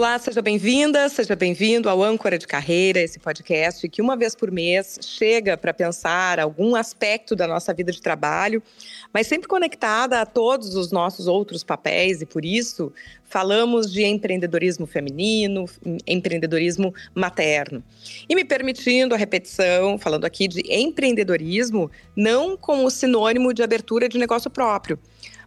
Olá, seja bem-vinda, seja bem-vindo ao Âncora de Carreira, esse podcast que uma vez por mês chega para pensar algum aspecto da nossa vida de trabalho, mas sempre conectada a todos os nossos outros papéis e por isso falamos de empreendedorismo feminino, empreendedorismo materno. E me permitindo a repetição, falando aqui de empreendedorismo não como sinônimo de abertura de negócio próprio,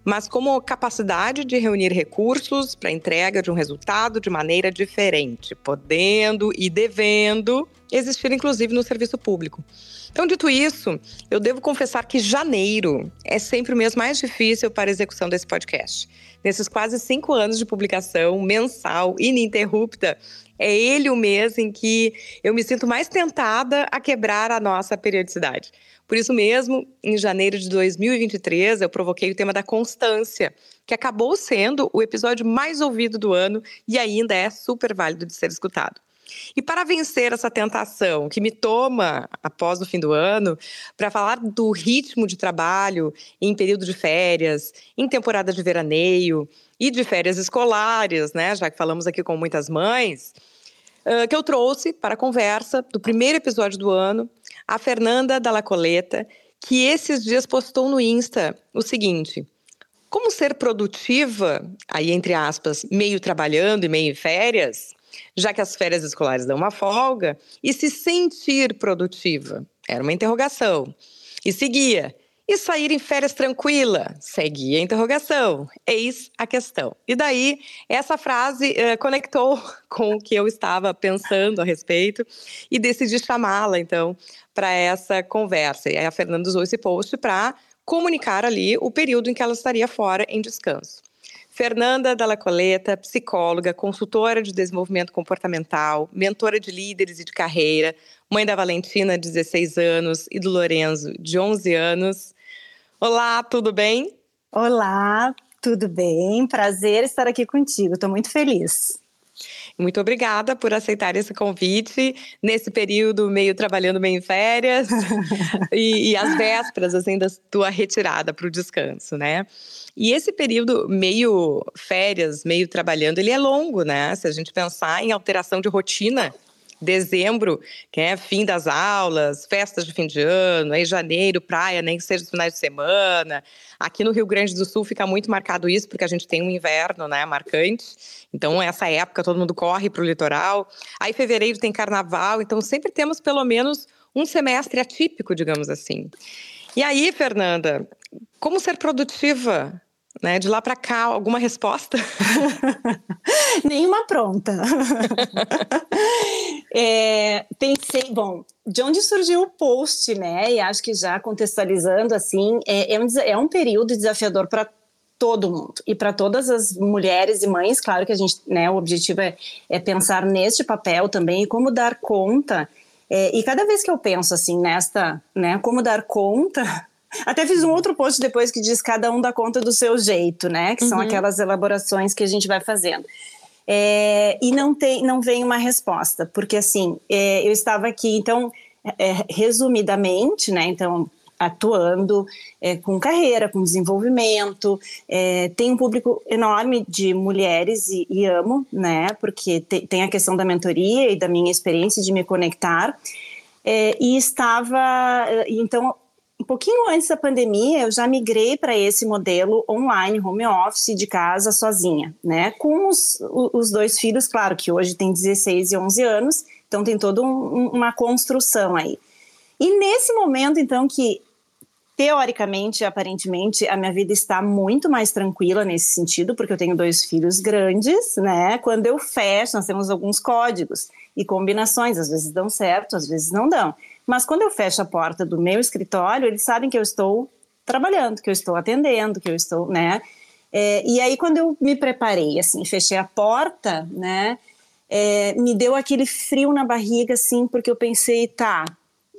mas como capacidade de reunir recursos para entrega de um resultado de maneira diferente, podendo e devendo existir inclusive no serviço público. Então, dito isso, eu devo confessar que janeiro é sempre o mês mais difícil para a execução desse podcast. Nesses quase cinco anos de publicação mensal, ininterrupta, é ele o mês em que eu me sinto mais tentada a quebrar a nossa periodicidade. Por isso mesmo, em janeiro de 2023, eu provoquei o tema da constância, que acabou sendo o episódio mais ouvido do ano e ainda é super válido de ser escutado. E para vencer essa tentação que me toma após o fim do ano, para falar do ritmo de trabalho em período de férias, em temporada de veraneio e de férias escolares, né? Já que falamos aqui com muitas mães, uh, que eu trouxe para a conversa do primeiro episódio do ano a Fernanda Dalla Coleta, que esses dias postou no Insta o seguinte: como ser produtiva, aí entre aspas, meio trabalhando e meio em férias, já que as férias escolares dão uma folga, e se sentir produtiva? Era uma interrogação. E seguia: e sair em férias tranquila? Seguia a interrogação. Eis a questão. E daí, essa frase uh, conectou com o que eu estava pensando a respeito e decidi chamá-la, então, para essa conversa. E aí a Fernanda usou esse post para comunicar ali o período em que ela estaria fora em descanso. Fernanda Dalla Coleta, psicóloga, consultora de desenvolvimento comportamental, mentora de líderes e de carreira, mãe da Valentina, 16 anos, e do Lorenzo, de 11 anos. Olá, tudo bem? Olá, tudo bem? Prazer estar aqui contigo, estou muito feliz. Muito obrigada por aceitar esse convite nesse período meio trabalhando meio em férias e, e as vésperas assim da tua retirada para o descanso, né? E esse período meio férias, meio trabalhando, ele é longo, né? Se a gente pensar em alteração de rotina, dezembro, que é fim das aulas, festas de fim de ano, aí janeiro, praia, nem que seja os finais de semana. Aqui no Rio Grande do Sul fica muito marcado isso, porque a gente tem um inverno, né, marcante. Então, essa época todo mundo corre para o litoral. Aí fevereiro tem carnaval, então sempre temos pelo menos um semestre atípico, digamos assim. E aí, Fernanda, como ser produtiva né? De lá para cá, alguma resposta? Nenhuma pronta. é, pensei, bom, de onde surgiu o post, né? E acho que já contextualizando assim, é, é, um, é um período desafiador para todo mundo e para todas as mulheres e mães, claro que a gente, né, o objetivo é, é pensar neste papel também e como dar conta. É, e cada vez que eu penso assim nesta, né, como dar conta até fiz um outro post depois que diz cada um dá conta do seu jeito, né? Que são uhum. aquelas elaborações que a gente vai fazendo. É, e não tem, não vem uma resposta, porque assim, é, eu estava aqui, então, é, resumidamente, né? Então, atuando é, com carreira, com desenvolvimento, é, tem um público enorme de mulheres e, e amo, né? Porque te, tem a questão da mentoria e da minha experiência de me conectar. É, e estava, então, um pouquinho antes da pandemia, eu já migrei para esse modelo online, home office, de casa, sozinha, né? Com os, os dois filhos, claro, que hoje tem 16 e 11 anos, então tem toda um, uma construção aí. E nesse momento, então, que teoricamente, aparentemente, a minha vida está muito mais tranquila nesse sentido, porque eu tenho dois filhos grandes, né? Quando eu fecho, nós temos alguns códigos e combinações, às vezes dão certo, às vezes não dão. Mas quando eu fecho a porta do meu escritório, eles sabem que eu estou trabalhando, que eu estou atendendo, que eu estou, né? É, e aí quando eu me preparei, assim, fechei a porta, né? É, me deu aquele frio na barriga, assim, porque eu pensei, tá,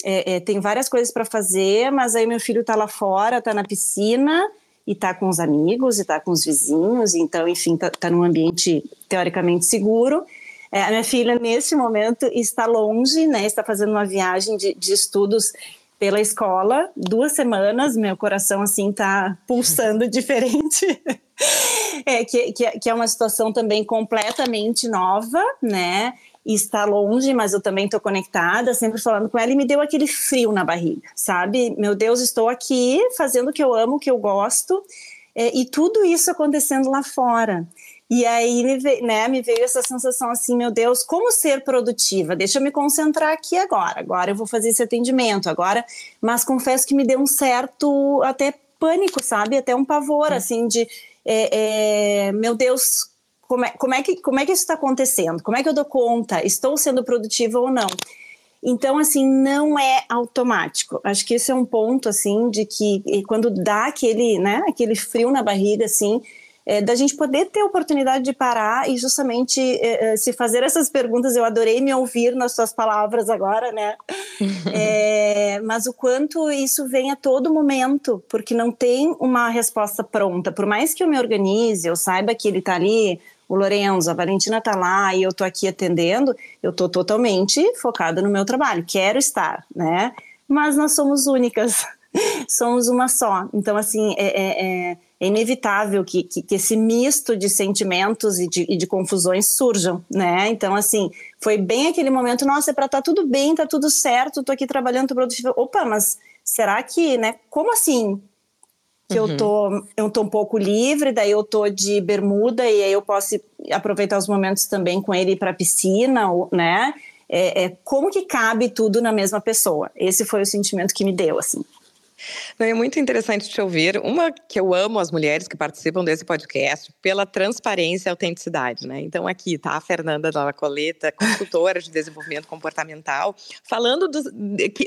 é, é tem várias coisas para fazer, mas aí meu filho está lá fora, está na piscina e está com os amigos e está com os vizinhos, então, enfim, está tá num ambiente teoricamente seguro. É, a minha filha, nesse momento, está longe, né? Está fazendo uma viagem de, de estudos pela escola, duas semanas, meu coração assim tá pulsando diferente. é, que, que, que é uma situação também completamente nova, né? está longe, mas eu também estou conectada, sempre falando com ela e me deu aquele frio na barriga, sabe? Meu Deus, estou aqui fazendo o que eu amo, o que eu gosto, é, e tudo isso acontecendo lá fora. E aí me veio, né, me veio essa sensação assim, meu Deus, como ser produtiva? Deixa eu me concentrar aqui agora. Agora eu vou fazer esse atendimento agora, mas confesso que me deu um certo até pânico, sabe? Até um pavor, é. assim, de é, é, meu Deus, como é, como é, que, como é que isso está acontecendo? Como é que eu dou conta? Estou sendo produtiva ou não? Então, assim, não é automático. Acho que esse é um ponto, assim, de que quando dá aquele, né, aquele frio na barriga, assim, é, da gente poder ter a oportunidade de parar e justamente é, é se fazer essas perguntas. Eu adorei me ouvir nas suas palavras agora, né? é, mas o quanto isso vem a todo momento, porque não tem uma resposta pronta. Por mais que eu me organize, eu saiba que ele está ali o Lorenzo, a Valentina tá lá e eu tô aqui atendendo, eu tô totalmente focada no meu trabalho, quero estar, né? Mas nós somos únicas, somos uma só. Então, assim, é, é, é, é inevitável que, que, que, esse misto de sentimentos e de, e de, confusões surjam, né? Então, assim, foi bem aquele momento, nossa, é pra tá tudo bem, tá tudo certo, tô aqui trabalhando, tô produtiva. Opa, mas será que, né? Como assim? que uhum. eu tô eu tô um pouco livre, daí eu tô de bermuda e aí eu posso aproveitar os momentos também com ele para piscina, né? É, é, como que cabe tudo na mesma pessoa? Esse foi o sentimento que me deu, assim. Não, é muito interessante te ouvir. Uma que eu amo as mulheres que participam desse podcast pela transparência e autenticidade, né? Então aqui tá a Fernanda Dalla Coleta, consultora de desenvolvimento comportamental, falando do,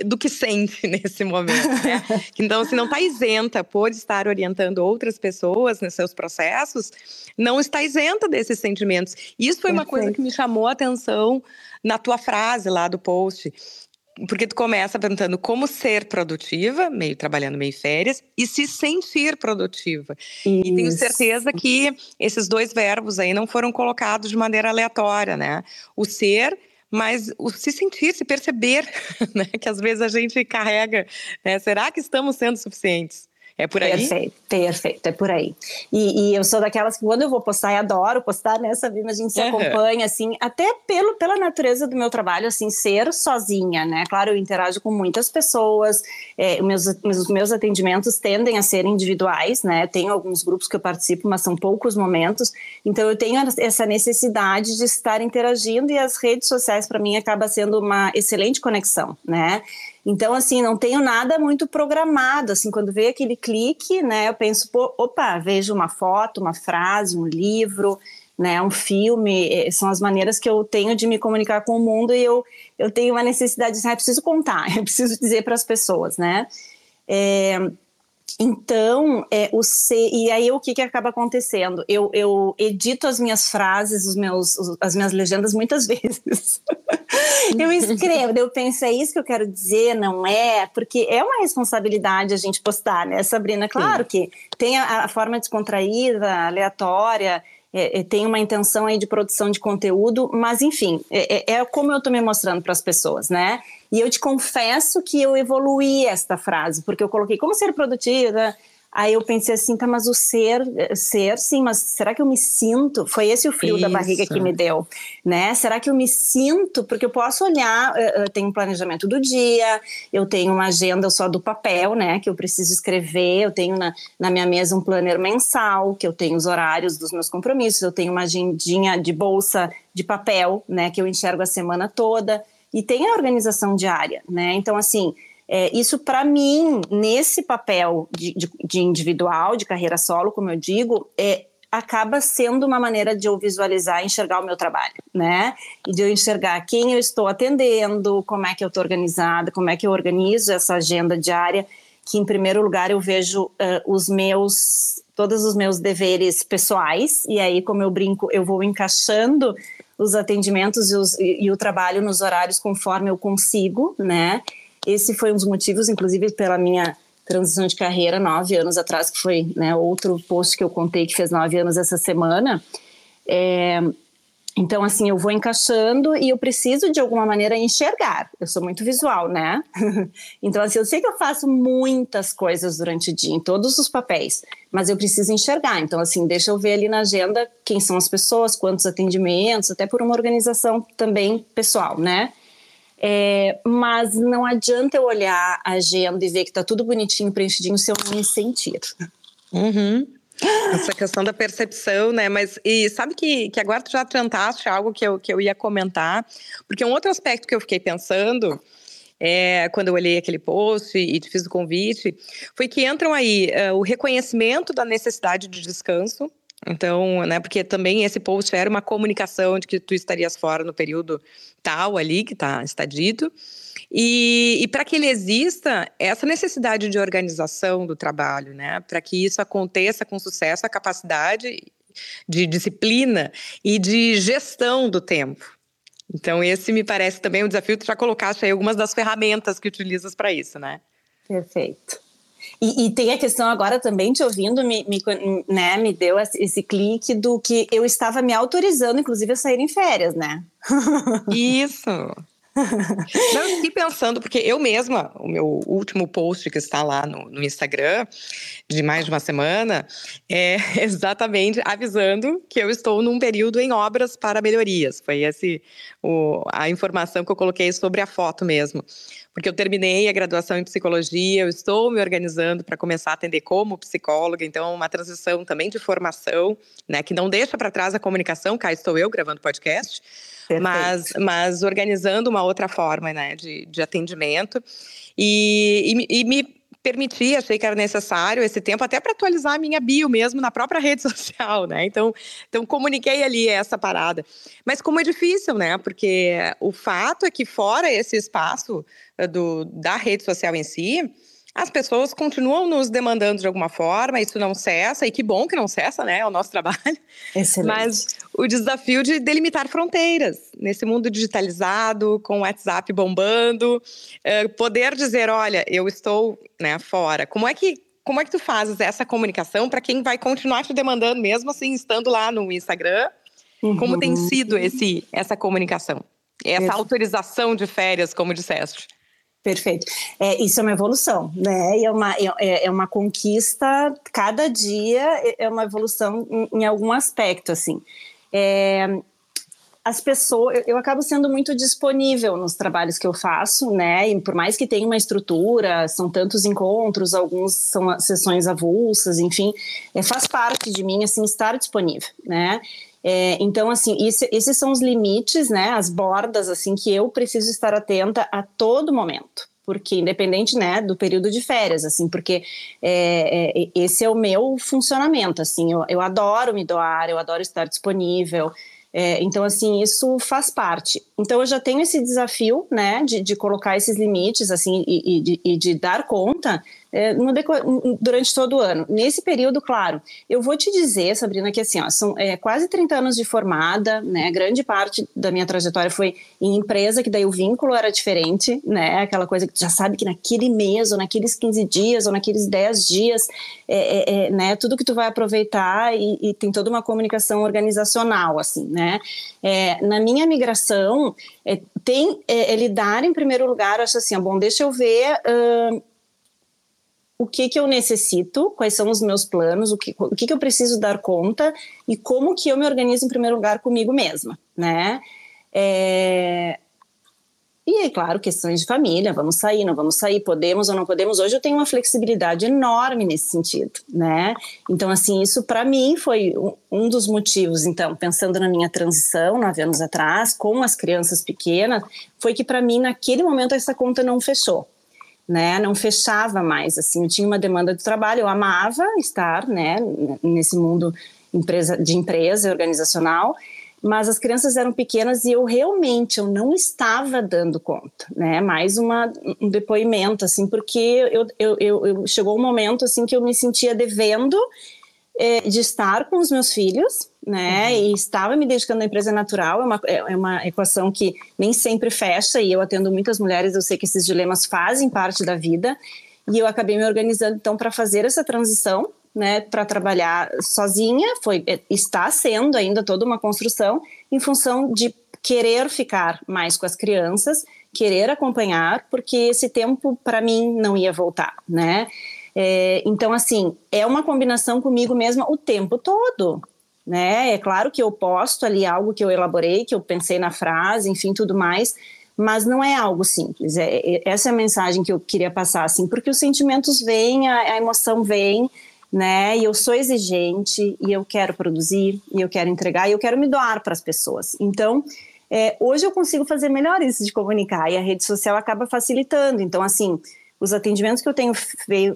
do que sente nesse momento, né? Então, se não está isenta por estar orientando outras pessoas nos seus processos, não está isenta desses sentimentos. Isso foi uma coisa que me chamou a atenção na tua frase lá do post, porque tu começa perguntando como ser produtiva, meio trabalhando, meio férias, e se sentir produtiva. Isso. E tenho certeza que esses dois verbos aí não foram colocados de maneira aleatória, né? O ser mas o se sentir, se perceber, né? Que às vezes a gente carrega, né? Será que estamos sendo suficientes? É por aí? Perfeito, perfeito, é por aí. E, e, eu sou daquelas que quando eu vou postar, e adoro postar, né, Sabrina? A gente se uhum. acompanha, assim, até pelo, pela natureza do meu trabalho, assim, ser sozinha, né? Claro, eu interajo com muitas pessoas, é, meus, os meus atendimentos tendem a ser individuais, né? Tenho alguns grupos que eu participo, mas são poucos momentos, então eu tenho essa necessidade de estar interagindo e as redes sociais, para mim, acaba sendo uma excelente conexão, né? Então, assim, não tenho nada muito programado. Assim, quando veio aquele clique, né, eu penso, pô, opa, vejo uma foto, uma frase, um livro, né, um filme. Eh, são as maneiras que eu tenho de me comunicar com o mundo e eu, eu tenho uma necessidade de, ah, preciso contar, eu preciso dizer para as pessoas, né? É, então, é, o C, e aí o que, que acaba acontecendo? Eu, eu edito as minhas frases, os meus, as minhas legendas muitas vezes. eu escrevo, eu penso, é isso que eu quero dizer, não é? Porque é uma responsabilidade a gente postar, né, Sabrina? Claro Sim. que tem a, a forma descontraída, aleatória, é, é, tem uma intenção aí de produção de conteúdo, mas enfim, é, é, é como eu estou me mostrando para as pessoas, né? E eu te confesso que eu evoluí esta frase, porque eu coloquei como ser produtiva, Aí eu pensei assim, tá, mas o ser, ser, sim, mas será que eu me sinto? Foi esse o frio Isso. da barriga que me deu, né? Será que eu me sinto? Porque eu posso olhar, eu tenho um planejamento do dia, eu tenho uma agenda só do papel, né? Que eu preciso escrever, eu tenho na, na minha mesa um planner mensal, que eu tenho os horários dos meus compromissos, eu tenho uma agendinha de bolsa de papel, né? Que eu enxergo a semana toda, e tem a organização diária, né? Então, assim, é, isso, para mim, nesse papel de, de, de, individual, de carreira solo, como eu digo, é, acaba sendo uma maneira de eu visualizar enxergar o meu trabalho, né? E de eu enxergar quem eu estou atendendo, como é que eu estou organizada, como é que eu organizo essa agenda diária, que em primeiro lugar eu vejo uh, os meus, todos os meus deveres pessoais, e aí, como eu brinco, eu vou encaixando os atendimentos e, os, e, e o trabalho nos horários conforme eu consigo, né? Esse foi um dos motivos, inclusive, pela minha transição de carreira nove anos atrás, que foi né, outro post que eu contei que fez nove anos essa semana. É, então, assim, eu vou encaixando e eu preciso, de alguma maneira, enxergar. Eu sou muito visual, né? então, assim, eu sei que eu faço muitas coisas durante o dia, em todos os papéis. mas eu preciso enxergar. Então, assim, deixa eu ver ali na agenda quem são as pessoas, quantos atendimentos, até por uma organização também pessoal, né? É, mas não adianta eu olhar a agenda e ver que está tudo bonitinho, preenchidinho, se eu não me sentir. Uhum. Essa questão da percepção, né? Mas e sabe que, que agora tu já adiantaste algo que eu, que eu ia comentar, porque um outro aspecto que eu fiquei pensando é, quando eu olhei aquele post e, te fiz o convite, foi que entram aí uh, o reconhecimento da necessidade de descanso. Então, né, porque também esse post era uma comunicação de que tu estarias fora no período tal ali, que tá, está dito. E, e para que ele exista, essa necessidade de organização do trabalho, né? Para que isso aconteça com sucesso, a capacidade de disciplina e de gestão do tempo. Então, esse me parece também um desafio. Tu já colocaste aí algumas das ferramentas que utilizas para isso, né? Perfeito. E, e, tem a questão agora também, te ouvindo, me, me, né, me deu esse clique do que eu estava me autorizando, inclusive, a sair em férias, né? Isso! Não, eu fiquei pensando, porque eu mesma, o meu último post que está lá no, no Instagram, de mais de uma semana, é exatamente avisando que eu estou num período em obras para melhorias. Foi esse o, a informação que eu coloquei sobre a foto mesmo. Porque eu terminei a graduação em psicologia, eu estou me organizando para começar a atender como psicóloga, então uma transição também de formação, né, que não deixa para trás a comunicação, cá estou eu gravando podcast mas, mas organizando uma outra forma né, de, de atendimento. E, e, e me permitir, achei que era necessário esse tempo até para atualizar a minha bio mesmo na própria rede social, né? Então, então comuniquei ali essa parada. Mas como é difícil, né? Porque o fato é que fora esse espaço eh, do, da rede social em si, as pessoas continuam nos demandando de alguma forma, isso não cessa, e que bom que não cessa, né? É o nosso trabalho. Excelente. Mas o desafio de delimitar fronteiras nesse mundo digitalizado, com o WhatsApp bombando, é, poder dizer, olha, eu estou né, fora. Como é que como é que tu fazes essa comunicação para quem vai continuar te demandando mesmo assim estando lá no Instagram? Uhum. Como tem uhum. sido esse essa comunicação? Essa autorização de férias, como disseste? Perfeito. É, isso é uma evolução, né? É uma, é, é uma conquista, cada dia é, é uma evolução em, em algum aspecto, assim. É, as pessoas, eu, eu, acabo sendo muito disponível nos trabalhos que eu faço, né? E por mais que tenha uma estrutura, são tantos encontros, alguns são sessões avulsas, enfim, é, faz parte de mim, assim, estar disponível, né? É, então, assim, esse, esses são os limites, né, as bordas, assim, que eu preciso estar atenta a todo momento. Porque, independente, né, do período de férias, assim, porque é, é, esse é o meu funcionamento, assim, eu, eu adoro me doar, eu adoro estar disponível, é, então, assim, isso faz parte. Então, eu já tenho esse desafio, né, de, de colocar esses limites, assim, e, e, de, e de, dar conta é, durante todo o ano. Nesse período, claro, eu vou te dizer, Sabrina, que assim, ó, são é, quase 30 anos de formada, né? Grande parte da minha trajetória foi em empresa, que daí o vínculo era diferente, né? Aquela coisa que tu já sabe que naquele mês, ou naqueles 15 dias, ou naqueles 10 dias, é, é, é, né? Tudo que tu vai aproveitar e, e, tem toda uma comunicação organizacional, assim, né? É, na minha migração, é, tem lidar em primeiro lugar, acho assim, bom, deixa eu ver. Uh, o que que eu necessito, quais são os meus planos, o que, o que que eu preciso dar conta e como que eu me organizo em primeiro lugar comigo mesma, né? É... E aí, claro, questões de família, vamos sair, não vamos sair, podemos ou não podemos. Hoje eu tenho uma flexibilidade enorme nesse sentido, né? Então, assim, isso para mim foi um dos motivos, então, pensando na minha transição, nove anos atrás, com as crianças pequenas, foi que para mim, naquele momento, essa conta não fechou né? Não fechava mais, assim. Eu tinha uma demanda de trabalho, eu amava estar, né? Nesse mundo empresa, de empresa organizacional, mas as crianças eram pequenas e eu realmente eu não estava dando conta, né? Mais uma, um depoimento, assim, porque eu, eu, eu, eu chegou um momento, assim, que eu me sentia devendo é, de estar com os meus filhos, né? Uhum. E estava me dedicando à empresa natural. É uma, é, é uma equação que nem sempre fecha, e eu atendo muitas mulheres, eu sei que esses dilemas fazem parte da vida. E eu acabei me organizando, então, para fazer essa transição, né? Para trabalhar sozinha, foi, é, está sendo ainda toda uma construção, em função de querer ficar mais com as crianças, querer acompanhar, porque esse tempo, para mim, não ia voltar, né? É, então, assim, é uma combinação comigo mesma o tempo todo. Né? É claro que eu posto ali algo que eu elaborei, que eu pensei na frase, enfim, tudo mais, mas não é algo simples. É, é, essa é a mensagem que eu queria passar, assim, porque os sentimentos vêm, a, a emoção vem, né? E eu sou exigente e eu quero produzir e eu quero entregar e eu quero me doar para as pessoas. Então, é, hoje eu consigo fazer melhor isso de comunicar e a rede social acaba facilitando. Então, assim, os atendimentos que eu tenho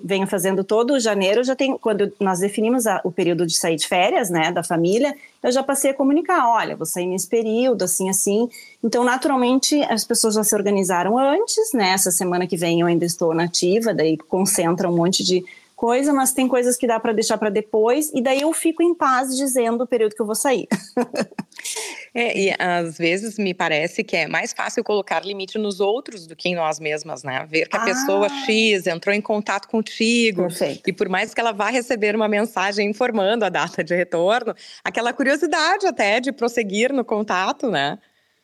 venho fazendo todo janeiro, já tenho, quando nós definimos a, o período de sair de férias, né, da família, eu já passei a comunicar, olha, vou sair nesse período, assim, assim. Então, naturalmente, as pessoas já se organizaram antes, né, essa semana que vem eu ainda estou nativa, daí concentra um monte de coisa, mas tem coisas que dá para deixar para depois, e daí eu fico em paz dizendo o período que eu vou sair. é, e às vezes me parece que é mais fácil colocar limite nos outros do que em nós mesmas, né? Ver que a ah. pessoa X entrou em contato contigo, Perfeito. e por mais que ela vá receber uma mensagem informando a data de retorno, aquela curiosidade até de prosseguir no contato, né?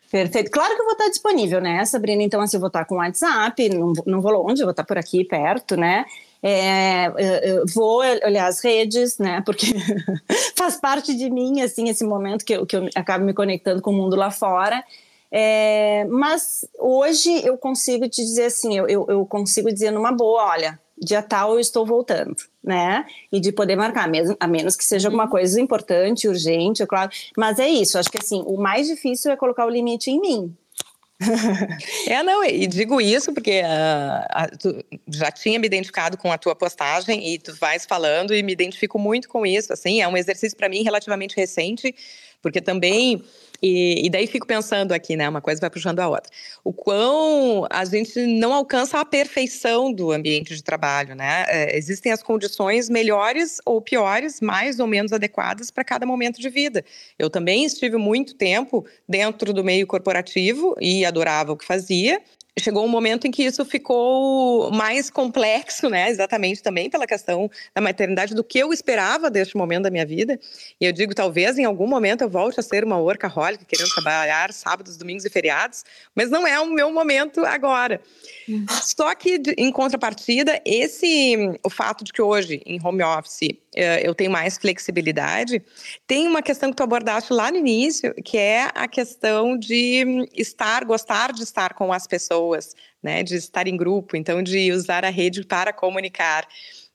Perfeito. Claro que eu vou estar disponível, né, Sabrina? Então, assim, eu vou estar com o WhatsApp, não, não vou longe, eu vou estar por aqui perto, né? É, eu vou olhar as redes, né? Porque faz parte de mim, assim, esse momento que eu, que eu acabo me conectando com o mundo lá fora. É, mas hoje eu consigo te dizer assim, eu, eu, eu, consigo dizer numa boa, olha, dia tal eu estou voltando, né? E de poder marcar, mesmo, a menos que seja alguma uhum. coisa importante, urgente, é claro. Mas é isso, acho que assim, o mais difícil é colocar o limite em mim, é, não, e digo isso porque uh, tu já tinha me identificado com a tua postagem e tu vais falando e me identifico muito com isso, assim, é um exercício para mim relativamente recente, porque também e, e, daí fico pensando aqui, né? Uma coisa vai puxando a outra. O quão a gente não alcança a perfeição do ambiente de trabalho, né? É, existem as condições melhores ou piores, mais ou menos adequadas para cada momento de vida. Eu também estive muito tempo dentro do meio corporativo e adorava o que fazia, chegou um momento em que isso ficou mais complexo, né? Exatamente também pela questão da maternidade, do que eu esperava deste momento da minha vida. E eu digo, talvez em algum momento eu volte a ser uma workaholic, querendo trabalhar sábados, domingos e feriados, mas não é o meu momento agora. Só que, em contrapartida, esse, o fato de que hoje, em home office, eh, eu tenho mais flexibilidade, tem uma questão que tu abordaste lá no início, que é a questão de estar, gostar de estar com as pessoas, né? De estar em grupo, então de usar a rede para comunicar.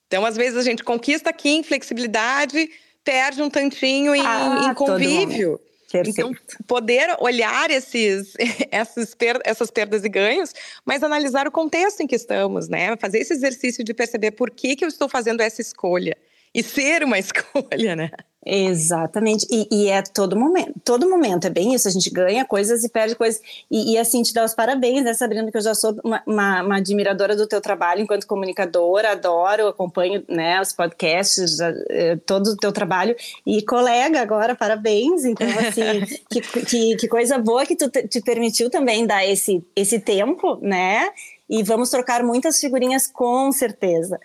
Então, às vezes, a gente conquista aqui em flexibilidade, perde um tantinho em, ah, em convívio. Então, poder olhar esses, essas, per essas perdas e ganhos, mas analisar o contexto em que estamos, né? Fazer esse exercício de perceber por que, que eu estou fazendo essa escolha e ser uma escolha, né? Exatamente, e, e, é todo momento, todo momento, é bem isso, a gente ganha coisas e perde coisas, e, e assim, te dar os parabéns, né, Sabrina, que eu já sou uma, uma, uma, admiradora do teu trabalho enquanto comunicadora, adoro, acompanho, né, os podcasts, já, eh, todo o teu trabalho, e colega agora, parabéns, então, assim, que, que, que, coisa boa que tu te, te permitiu também dar esse, esse tempo, né, e vamos trocar muitas figurinhas com certeza.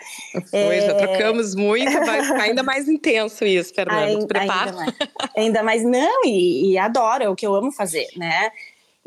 Foi, é... já trocamos muito, vai ficar ainda mais intenso isso, Fernanda. Ainda, prepara. Ainda mais, ainda mais não, e, e adoro, é o que eu amo fazer, né?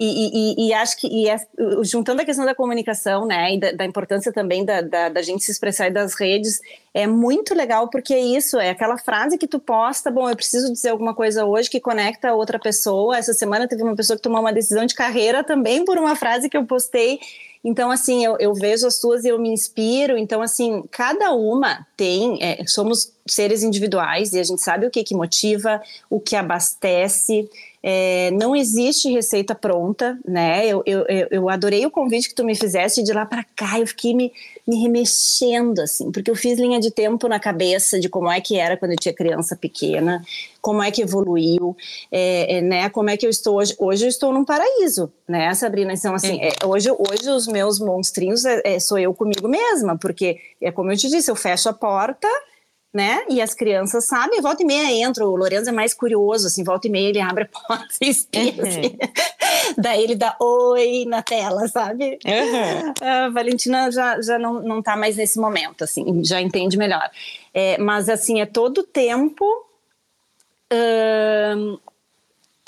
E, e, e, acho que e é, juntando a questão da comunicação, né, e da, da importância também da, da, da, gente se expressar das redes, é muito legal porque é isso, é aquela frase que tu posta, bom, eu preciso dizer alguma coisa hoje que conecta outra pessoa. Essa semana teve uma pessoa que tomou uma decisão de carreira também por uma frase que eu postei então, assim, eu, eu vejo as suas e eu me inspiro. Então, assim, cada uma tem. É, somos seres individuais e a gente sabe o que, que motiva, o que abastece. É, não existe receita pronta, né? Eu, eu, eu adorei o convite que tu me fizeste de lá para cá. Eu fiquei me, me remexendo, assim, porque eu fiz linha de tempo na cabeça de como é que era quando eu tinha criança pequena, como é que evoluiu, é, é, né? Como é que eu estou hoje? Hoje eu estou num paraíso, né, Sabrina? Então, assim, é, hoje, hoje os meus monstrinhos é, é, sou eu comigo mesma, porque é como eu te disse, eu fecho a porta né? E as crianças sabem, volta e meia entra, o Lorenzo é mais curioso, assim, volta e meia ele abre a porta e espia, uhum. assim. Daí ele dá oi na tela, sabe? Uhum. A Valentina já, já não, não tá mais nesse momento, assim, já entende melhor. É, mas, assim, é todo tempo hum,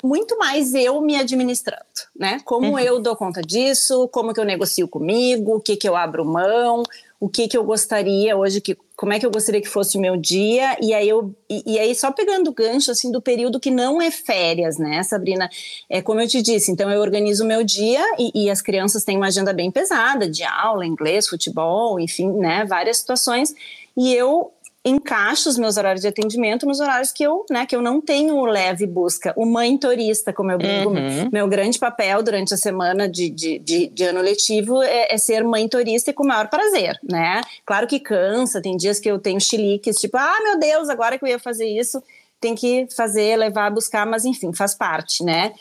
muito mais eu me administrando, né? Como uhum. eu dou conta disso, como que eu negocio comigo, o que que eu abro mão, o que que eu gostaria hoje que como é que eu gostaria que fosse o meu dia, e aí eu e, e, aí só pegando o gancho assim do período que não é férias, né, Sabrina? É como eu te disse, então eu organizo o meu dia e, e as crianças têm uma agenda bem pesada de aula, inglês, futebol, enfim, né, várias situações, e eu encaixo os meus horários de atendimento nos horários que eu, né, que eu não tenho leve busca. O mãe turista, como eu brinco, uhum. meu grande papel durante a semana de, de, de, de ano letivo é, é, ser mãe turista e com o maior prazer, né? Claro que cansa, tem dias que eu tenho chiliques, tipo, ah, meu Deus, agora que eu ia fazer isso, tem que fazer, levar, buscar, mas enfim, faz parte, né?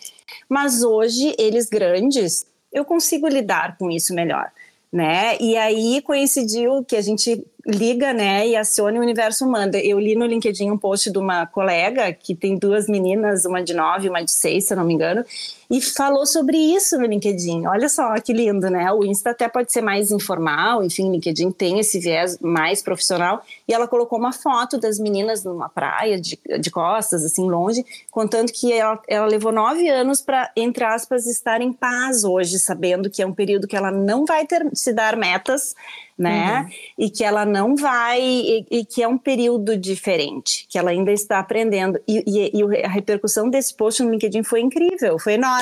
Mas hoje, eles grandes, eu consigo lidar com isso melhor né? E aí coincidiu que a gente liga, né, e aciona o universo manda. Eu li no LinkedIn um post de uma colega que tem duas meninas, uma de nove, uma de seis, se eu não me engano, e falou sobre isso no LinkedIn. Olha só que lindo, né? O Insta até pode ser mais informal, enfim, o LinkedIn tem esse viés mais profissional. E ela colocou uma foto das meninas numa praia de, de costas, assim, longe, contando que ela, ela levou nove anos para, entre aspas, estar em paz hoje, sabendo que é um período que ela não vai ter se dar metas né? Uhum. E que ela não vai, e, e, que é um período diferente, que ela ainda está aprendendo. E, e, e, a repercussão desse post no LinkedIn foi incrível, foi enorme,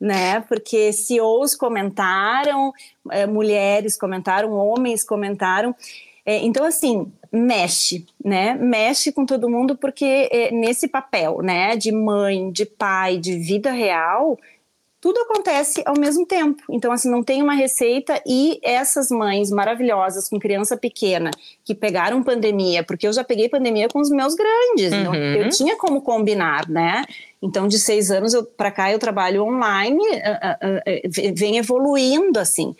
né? Porque CEOs comentaram, é, mulheres comentaram, homens comentaram. É, então, assim, mexe, né? Mexe com todo mundo, porque é, nesse papel, né, de mãe, de pai, de vida real, tudo acontece ao mesmo tempo. Então, assim, não tem uma receita e essas mães maravilhosas com criança pequena que pegaram pandemia, porque eu já peguei pandemia com os meus grandes, uhum. eu tinha como combinar, né? Então, de seis anos para cá eu trabalho online, uh, uh, uh, vem evoluindo assim.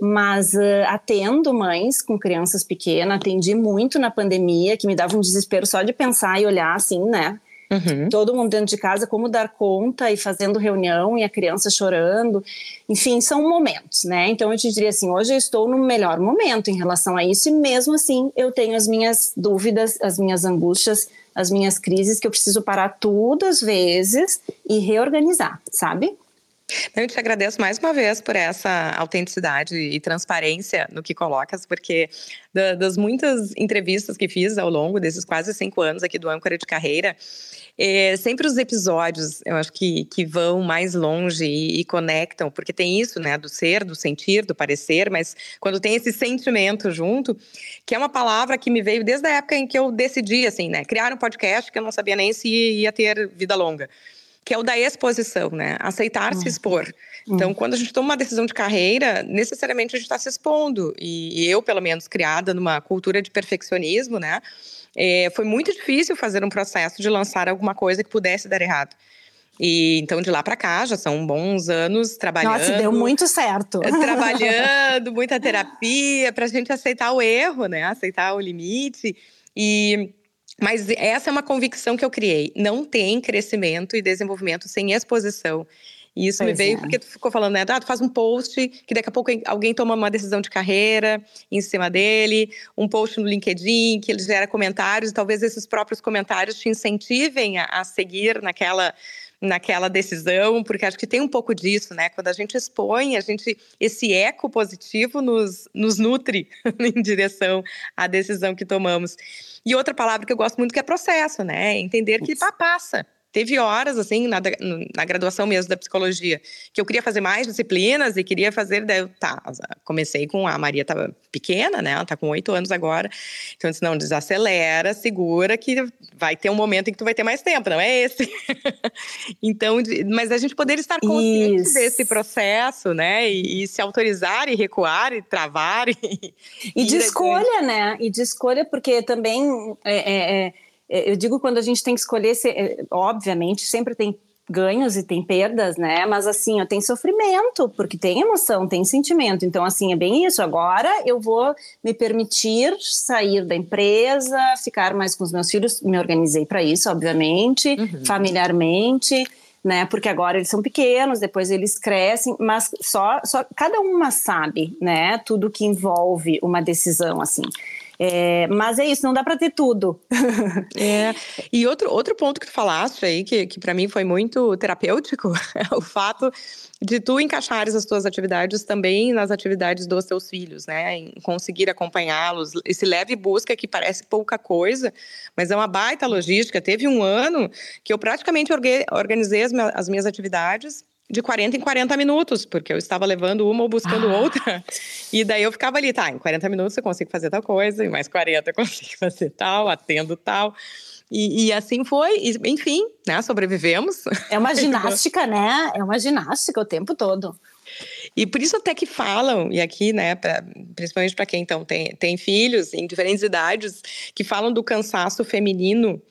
Mas atendo mães com crianças pequenas, atendi muito na pandemia, que me dava um desespero só de pensar e olhar assim, né? Uhum. Todo mundo dentro de casa, como dar conta e fazendo reunião e a criança chorando. Enfim, são momentos, né? Então eu te diria assim: hoje eu estou no melhor momento em relação a isso, e mesmo assim eu tenho as minhas dúvidas, as minhas angústias, as minhas crises que eu preciso parar tudo às vezes e reorganizar, sabe? Eu te agradeço mais uma vez por essa autenticidade e transparência no que colocas, porque das muitas entrevistas que fiz ao longo desses quase cinco anos aqui do Âncora de Carreira, é, sempre os episódios, eu acho que, que vão mais longe e, e, conectam, porque tem isso, né, do ser, do sentir, do parecer, mas quando tem esse sentimento junto, que é uma palavra que me veio desde a época em que eu decidi, assim, né, criar um podcast que eu não sabia nem se ia ter vida longa que é o da exposição, né? Aceitar se uhum. expor. Então, uhum. quando a gente toma uma decisão de carreira, necessariamente a gente está se expondo. E eu, pelo menos, criada numa cultura de perfeccionismo, né? É, foi muito difícil fazer um processo de lançar alguma coisa que pudesse dar errado. E então de lá para cá já são bons anos trabalhando. Nossa, deu muito certo. Trabalhando, muita terapia para a gente aceitar o erro, né? Aceitar o limite. E mas essa é uma convicção que eu criei. Não tem crescimento e desenvolvimento sem exposição. E isso pois me veio é. porque tu ficou falando, né? Ah, tu faz um post que daqui a pouco alguém toma uma decisão de carreira em cima dele, um post no LinkedIn que ele gera comentários, e talvez esses próprios comentários te incentivem a, a seguir naquela naquela decisão, porque acho que tem um pouco disso, né? Quando a gente expõe, a gente esse eco positivo nos, nos nutre em direção à decisão que tomamos. E outra palavra que eu gosto muito que é processo, né? Entender que pá, passa. Teve horas, assim, na, na graduação mesmo da psicologia, que eu queria fazer mais disciplinas e queria fazer. Daí, tá, comecei com a Maria, estava pequena, né? Ela está com oito anos agora. Então, eu disse: não, desacelera, segura, que vai ter um momento em que tu vai ter mais tempo, não é esse? então, mas a gente poder estar consciente Isso. desse processo, né? E, e, se autorizar e recuar e travar. E, e de escolha, né? E de escolha, porque também. é, é é, eu digo quando a gente tem que escolher, é, obviamente, sempre tem ganhos e tem perdas, né? Mas assim, eu tenho sofrimento, porque tem emoção, tem sentimento. Então, assim, é bem isso. Agora eu vou me permitir sair da empresa, ficar mais com os meus filhos. Me organizei para isso, obviamente, uhum. familiarmente. Né, porque agora eles são pequenos, depois eles crescem, mas só, só cada uma sabe, né, tudo que envolve uma decisão assim. É, mas é isso, não dá para ter tudo. É. E outro, outro ponto que tu falaste aí, que, que para mim foi muito terapêutico, é o fato de tu encaixares as tuas atividades também nas atividades dos teus filhos, né? Em conseguir acompanhá-los. Esse leve busca que parece pouca coisa, mas é uma baita logística. Teve um ano que eu praticamente organizei as, as minhas atividades de 40 em 40 minutos, porque eu estava levando uma ou buscando ah. outra. E daí eu ficava ali, tá, em 40 minutos eu consigo fazer tal coisa, em mais 40 eu consigo fazer tal, atendo tal. E, e, assim foi, e, enfim, né? Sobrevivemos. É uma ginástica, né? É uma ginástica o tempo todo. E por isso até que falam, e aqui, né, pra, principalmente para quem então tem, tem filhos em diferentes idades, que falam do cansaço feminino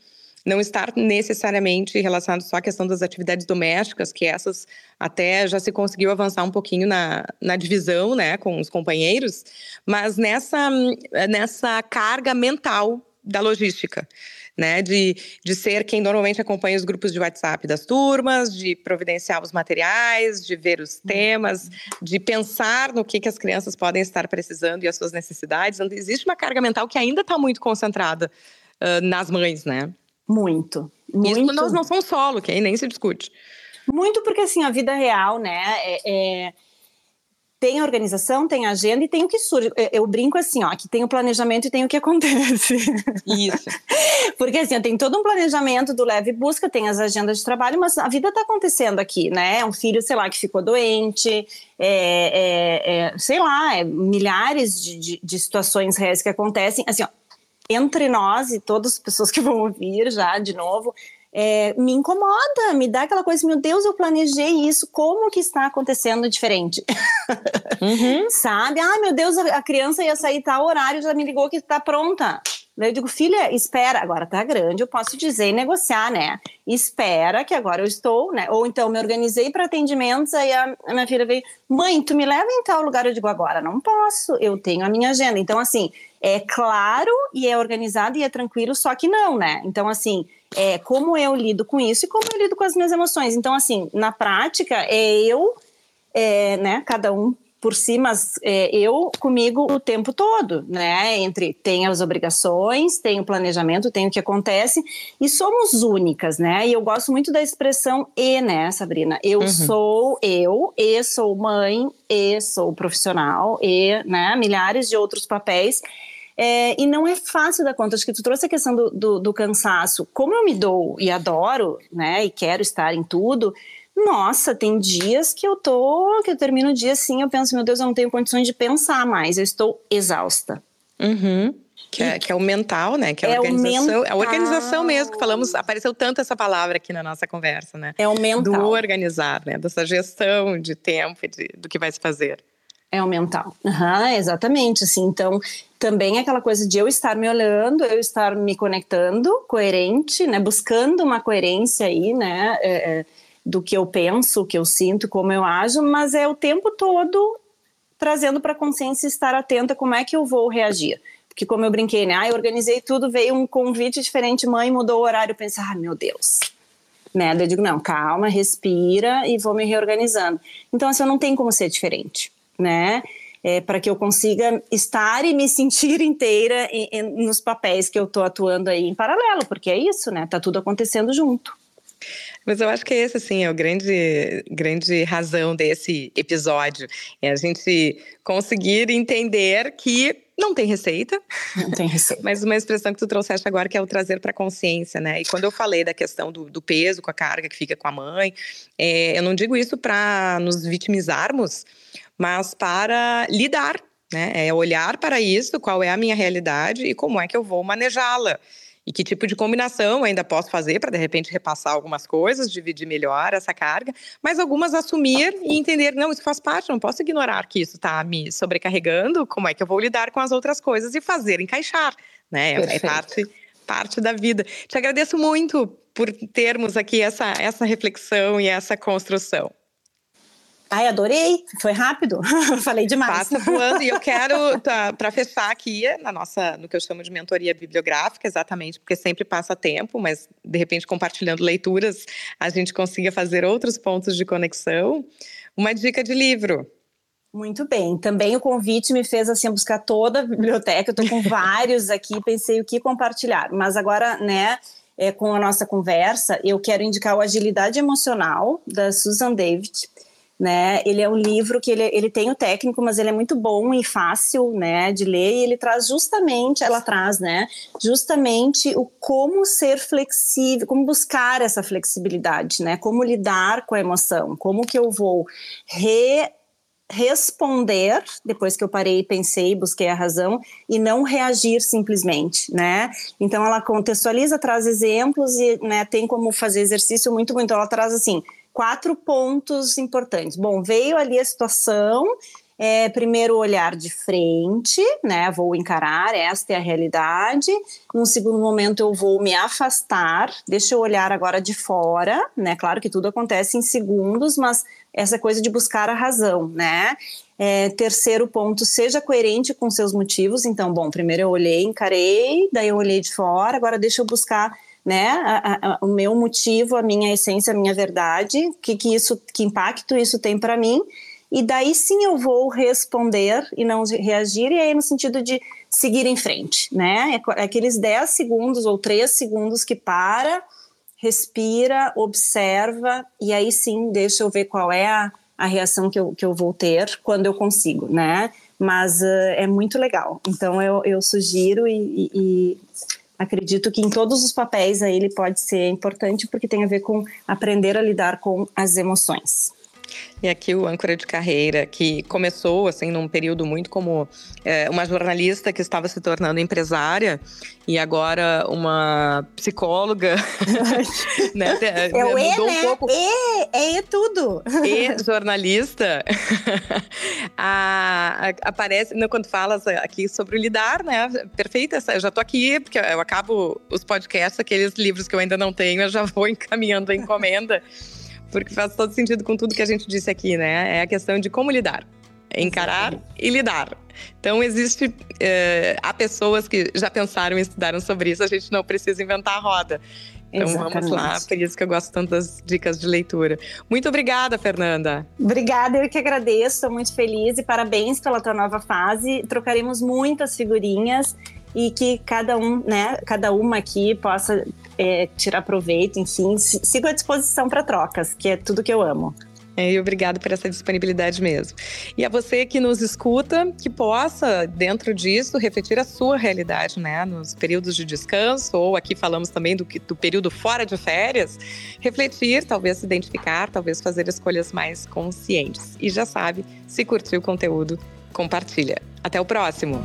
não estar necessariamente relacionado só à questão das atividades domésticas, que essas até já se conseguiu avançar um pouquinho na, na divisão, né, com os companheiros, mas nessa, nessa carga mental da logística né? De, de ser quem normalmente acompanha os grupos de WhatsApp das turmas, de providenciar os materiais, de ver os temas, de pensar no que, que as crianças podem estar precisando e as suas necessidades. Então, existe uma carga mental que ainda está muito concentrada uh, nas mães, né? Muito. muito. Isso nós não somos solo, que aí nem se discute. Muito porque, assim, a vida real, né, é, é tem a organização, tem a agenda e tem o que surge. Eu brinco assim, ó, que tem o planejamento e tem o que acontece. Isso. Porque assim, tem todo um planejamento do leve busca, tem as agendas de trabalho, mas a vida está acontecendo aqui, né? Um filho, sei lá, que ficou doente, é, é, é sei lá, é milhares de, de, de situações reais que acontecem. Assim, ó, entre nós e todas as pessoas que vão ouvir já de novo, é, me incomoda, me dá aquela coisa, meu Deus, eu planejei isso, como que está acontecendo diferente? Uhum. Sabe? Ai, meu Deus, a criança ia sair tal horário, já me ligou que está pronta. Eu digo, filha, espera, agora tá grande, eu posso dizer e negociar, né? Espera que agora eu estou, né? Ou então me organizei para atendimentos, aí a, a, minha filha veio, mãe, tu me leva em tal lugar? Eu digo, agora não posso, eu tenho a minha agenda. Então, assim, é claro e é organizado e é tranquilo, só que não, né? Então, assim, é, como eu lido com isso e como eu lido com as minhas emoções. Então, assim, na prática, é eu, é, né, cada um por si, mas é, eu comigo o tempo todo, né? Entre tem as obrigações, tem o planejamento, tem o que acontece, e somos únicas, né? E eu gosto muito da expressão e, né, Sabrina? Eu uhum. sou eu, e sou mãe, e sou profissional, e, né, milhares de outros papéis. É, e não é fácil da conta. Acho que tu trouxe a questão do, do, do, cansaço. Como eu me dou e adoro, né, e quero estar em tudo, nossa, tem dias que eu tô, que eu termino o dia assim, eu penso, meu Deus, eu não tenho condições de pensar mais, eu estou exausta. Uhum. Que é, que é, o mental, né? Que é, a é organização. É a organização mesmo, que falamos, apareceu tanto essa palavra aqui na nossa conversa, né? É o mental. Do organizar, né? Dessa gestão de tempo e de, do que vai se fazer. É o mental. Uhum, exatamente, assim. Então, também é aquela coisa de eu estar me olhando, eu estar me conectando, coerente, né? Buscando uma coerência aí, né? É, é, do que eu penso, o que eu sinto, como eu ajo, mas é o tempo todo trazendo para a consciência estar atenta como é que eu vou reagir. Porque como eu brinquei, né? Ah, eu organizei tudo, veio um convite diferente, mãe mudou o horário, eu pensei, ah, meu Deus. Né? Eu digo, não, calma, respira e vou me reorganizando. Então, assim, não tem como ser diferente né? É, para que eu consiga estar e me sentir inteira em, em, nos papéis que eu estou atuando aí em paralelo, porque é isso, né? Tá tudo acontecendo junto. Mas eu acho que esse, assim, é a grande, grande razão desse episódio. É a gente conseguir entender que não tem receita. Não tem receita. Mas uma expressão que tu trouxeste agora que é o trazer para a consciência, né? E quando eu falei da questão do, do, peso com a carga que fica com a mãe, é, eu não digo isso para nos vitimizarmos, mas para lidar, né? É olhar para isso, qual é a minha realidade e como é que eu vou manejá-la. E que tipo de combinação ainda posso fazer para, de repente, repassar algumas coisas, dividir melhor essa carga, mas algumas assumir e entender, não, isso faz parte, não posso ignorar que isso está me sobrecarregando, como é que eu vou lidar com as outras coisas e fazer encaixar, né? É, é parte, parte da vida. Te agradeço muito por termos aqui essa, essa reflexão e essa construção. Ai, adorei, foi rápido, falei demais. Passa voando e eu quero, tá, para fechar aqui, na nossa, no que eu chamo de mentoria bibliográfica, exatamente, porque sempre passa tempo, mas de repente compartilhando leituras, a gente consiga fazer outros pontos de conexão. Uma dica de livro. Muito bem. Também o convite me fez assim buscar toda a biblioteca. Eu estou com vários aqui, pensei o que compartilhar. Mas agora, né, é, com a nossa conversa, eu quero indicar o Agilidade Emocional da Susan David né? Ele é um livro que ele, ele tem o técnico, mas ele é muito bom e fácil, né, de ler. E ele traz justamente, ela traz, né, justamente o como ser flexível, como buscar essa flexibilidade, né? Como lidar com a emoção, como que eu vou re responder depois que eu parei, pensei, busquei a razão e não reagir simplesmente, né? Então ela contextualiza, traz exemplos e né, tem como fazer exercício muito muito. Ela traz assim quatro pontos importantes. Bom, veio ali a situação, é, primeiro olhar de frente, né? Vou encarar, esta é a realidade. Num segundo momento, eu vou me afastar, deixa eu olhar agora de fora, né? Claro que tudo acontece em segundos, mas essa coisa de buscar a razão, né? É, terceiro ponto, seja coerente com seus motivos. Então, bom, primeiro eu olhei, encarei, daí eu olhei de fora, agora deixa eu buscar né, a, a, o meu motivo, a minha essência, a minha verdade, que, que isso, que impacto isso tem para mim, e daí sim eu vou responder e não reagir, e aí no sentido de seguir em frente, né, é, é aqueles 10 segundos ou 3 segundos que para, respira, observa, e aí sim deixa eu ver qual é a, a reação que eu, que eu vou ter quando eu consigo, né, mas uh, é muito legal, então eu, eu sugiro e, e acredito que em todos os papéis aí ele pode ser importante porque tem a ver com aprender a lidar com as emoções. E aqui o âncora de carreira, que começou assim num período muito como é, uma jornalista que estava se tornando empresária e agora uma psicóloga, né? É o E, né? Um pouco... E, é, tudo. E jornalista. a, a, aparece né, quando falas aqui sobre lidar, né? Perfeita, eu já tô aqui, porque eu acabo os podcasts, aqueles livros que eu ainda não tenho, eu já vou encaminhando a encomenda porque faz todo sentido com tudo que a gente disse aqui, né? É a questão de como lidar. Encarar e lidar. Então, existe. Uh, há pessoas que já pensaram e estudaram sobre isso, a gente não precisa inventar a roda. Então Exatamente. vamos lá, por isso que eu gosto tanto das dicas de leitura. Muito obrigada, Fernanda. Obrigada, eu que agradeço, estou muito feliz e parabéns pela tua nova fase. Trocaremos muitas figurinhas e que cada um, né, cada uma aqui possa é, tirar proveito, enfim, sigo à disposição para trocas, que é tudo que eu amo. É, e obrigado por essa disponibilidade mesmo. E a você que nos escuta, que possa, dentro disso, refletir a sua realidade, né? Nos períodos de descanso, ou aqui falamos também do, do período fora de férias, refletir, talvez se identificar, talvez fazer escolhas mais conscientes. E já sabe, se curtiu o conteúdo, compartilha. Até o próximo!